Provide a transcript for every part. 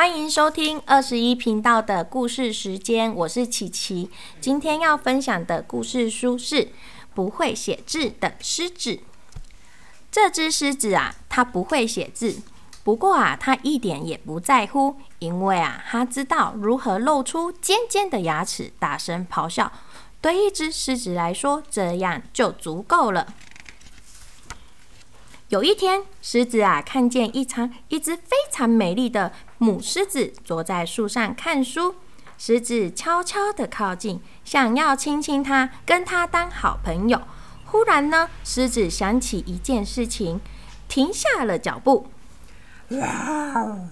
欢迎收听二十一频道的故事时间，我是琪琪。今天要分享的故事书是《不会写字的狮子》。这只狮子啊，它不会写字，不过啊，它一点也不在乎，因为啊，它知道如何露出尖尖的牙齿，大声咆哮。对一只狮子来说，这样就足够了。有一天，狮子啊，看见一场一只非常美丽的母狮子坐在树上看书。狮子悄悄地靠近，想要亲亲它，跟它当好朋友。忽然呢，狮子想起一件事情，停下了脚步。哇，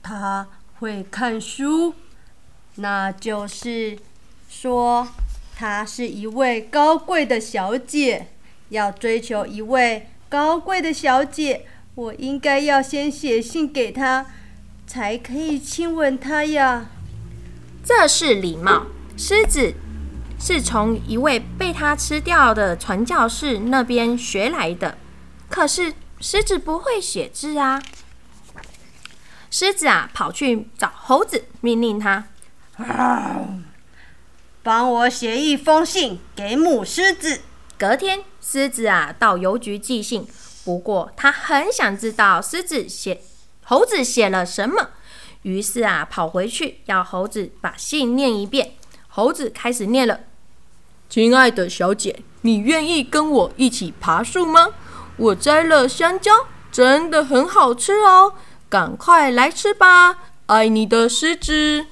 他会看书，那就是说，她是一位高贵的小姐，要追求一位。高贵的小姐，我应该要先写信给她，才可以亲吻她呀。这是礼貌。狮子是从一位被他吃掉的传教士那边学来的。可是狮子不会写字啊。狮子啊，跑去找猴子，命令他：帮我写一封信给母狮子。隔天，狮子啊到邮局寄信，不过他很想知道狮子写猴子写了什么，于是啊跑回去要猴子把信念一遍。猴子开始念了：“亲爱的小姐，你愿意跟我一起爬树吗？我摘了香蕉，真的很好吃哦，赶快来吃吧！爱你的狮子。”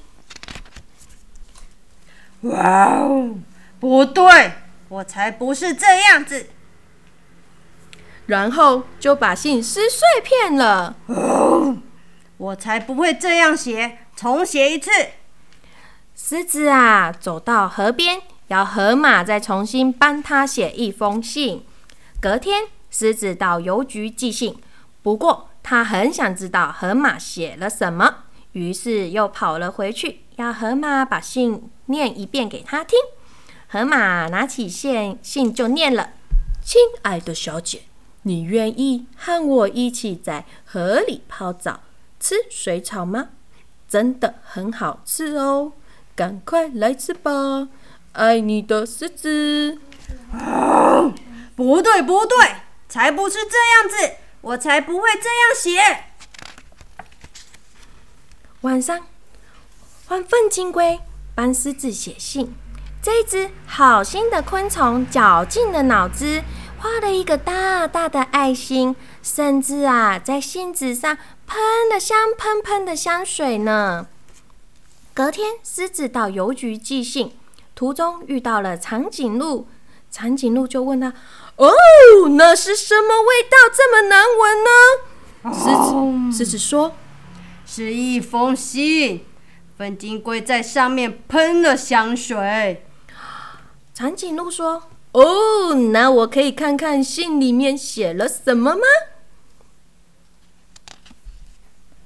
哇哦，不对。我才不是这样子，然后就把信撕碎片了。我才不会这样写，重写一次。狮子啊，走到河边，要河马再重新帮他写一封信。隔天，狮子到邮局寄信，不过他很想知道河马写了什么，于是又跑了回去，要河马把信念一遍给他听。河马拿起信，信就念了：“亲爱的小姐，你愿意和我一起在河里泡澡、吃水草吗？真的很好吃哦，赶快来吃吧！爱你的狮子。”不对，不对，才不是这样子，我才不会这样写。晚上，换粪金龟帮狮子写信。这只好心的昆虫绞尽了脑汁，画了一个大大的爱心，甚至啊，在信纸上喷了香喷喷的香水呢。隔天，狮子到邮局寄信，途中遇到了长颈鹿，长颈鹿就问他：“哦，那是什么味道这么难闻呢？”狮子狮子说：“是一封信，粉金龟在上面喷了香水。”长颈鹿说：“哦，那我可以看看信里面写了什么吗？”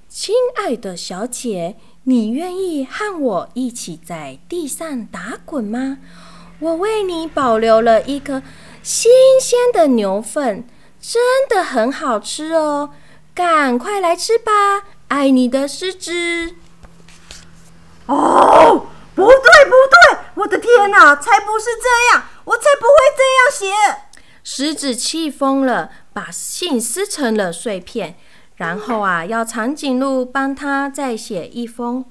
亲爱的小姐，你愿意和我一起在地上打滚吗？我为你保留了一颗新鲜的牛粪，真的很好吃哦！赶快来吃吧！爱你的狮子。哦。不对，不对！我的天哪，才不是这样！我才不会这样写。狮子气疯了，把信撕成了碎片，然后啊，要长颈鹿帮他再写一封。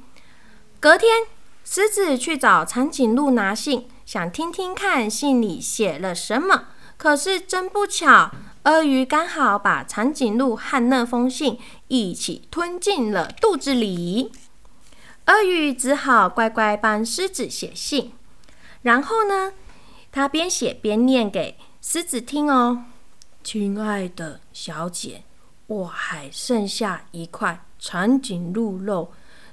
隔天，狮子去找长颈鹿拿信，想听听看信里写了什么。可是真不巧，鳄鱼刚好把长颈鹿和那封信一起吞进了肚子里。鳄鱼只好乖乖帮狮子写信，然后呢，他边写边念给狮子听哦：“亲爱的小姐，我还剩下一块长颈鹿肉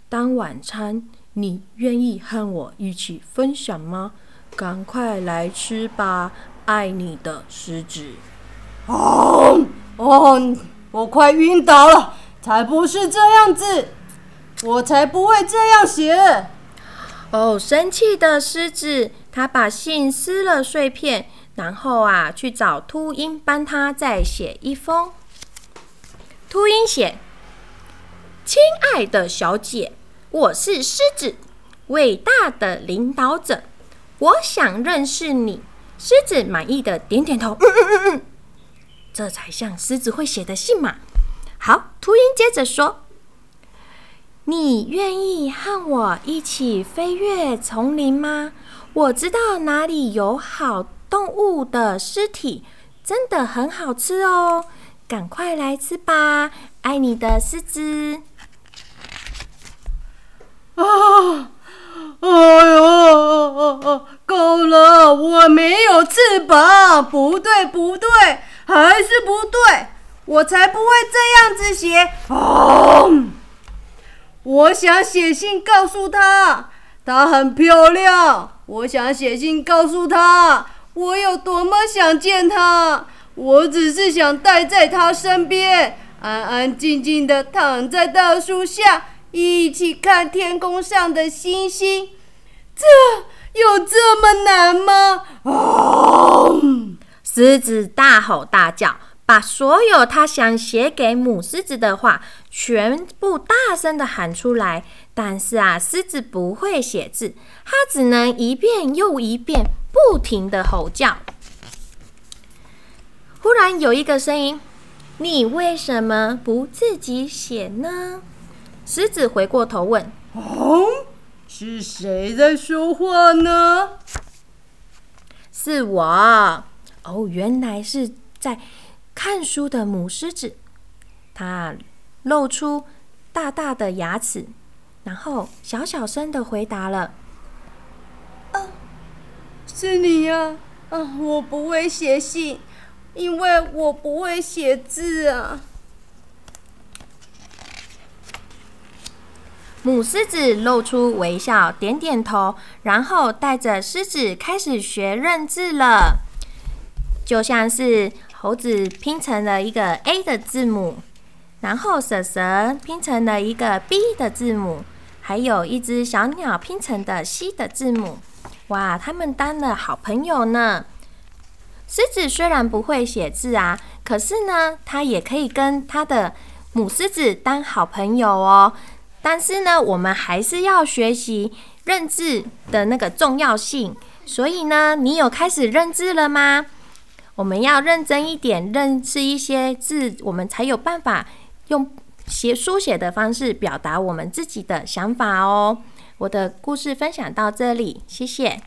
当晚餐，你愿意和我一起分享吗？赶快来吃吧，爱你的狮子。”哦哦，我快晕倒了，才不是这样子。我才不会这样写！哦，生气的狮子，他把信撕了碎片，然后啊，去找秃鹰帮他再写一封。秃鹰写：“亲爱的小姐，我是狮子，伟大的领导者，我想认识你。”狮子满意的点点头，嗯嗯嗯嗯，这才像狮子会写的信嘛。好，秃鹰接着说：“你愿意和我一起飞越丛林吗？我知道哪里有好动物的尸体，真的很好吃哦，赶快来吃吧！爱你的狮子。”啊！哎呦，够了！我没有翅膀，不对，不对，还是不对，我才不会这样子写。哦，我想写信告诉她，她很漂亮。我想写信告诉她，我有多么想见她。我只是想待在她身边，安安静静的躺在大树下。一起看天空上的星星，这有这么难吗？哦！狮子大吼大叫，把所有他想写给母狮子的话全部大声的喊出来。但是啊，狮子不会写字，它只能一遍又一遍不停的吼叫。忽然有一个声音：“你为什么不自己写呢？”狮子回过头问：“哦，是谁在说话呢？”“是我。”“哦，原来是在看书的母狮子。”它露出大大的牙齿，然后小小声的回答了：“啊，是你呀！啊，我不会写信，因为我不会写字啊。”母狮子露出微笑，点点头，然后带着狮子开始学认字了。就像是猴子拼成了一个 A 的字母，然后蛇蛇拼成了一个 B 的字母，还有一只小鸟拼成的 C 的字母。哇，他们当了好朋友呢。狮子虽然不会写字啊，可是呢，它也可以跟它的母狮子当好朋友哦。但是呢，我们还是要学习认字的那个重要性。所以呢，你有开始认字了吗？我们要认真一点，认识一些字，我们才有办法用写书写的方式表达我们自己的想法哦。我的故事分享到这里，谢谢。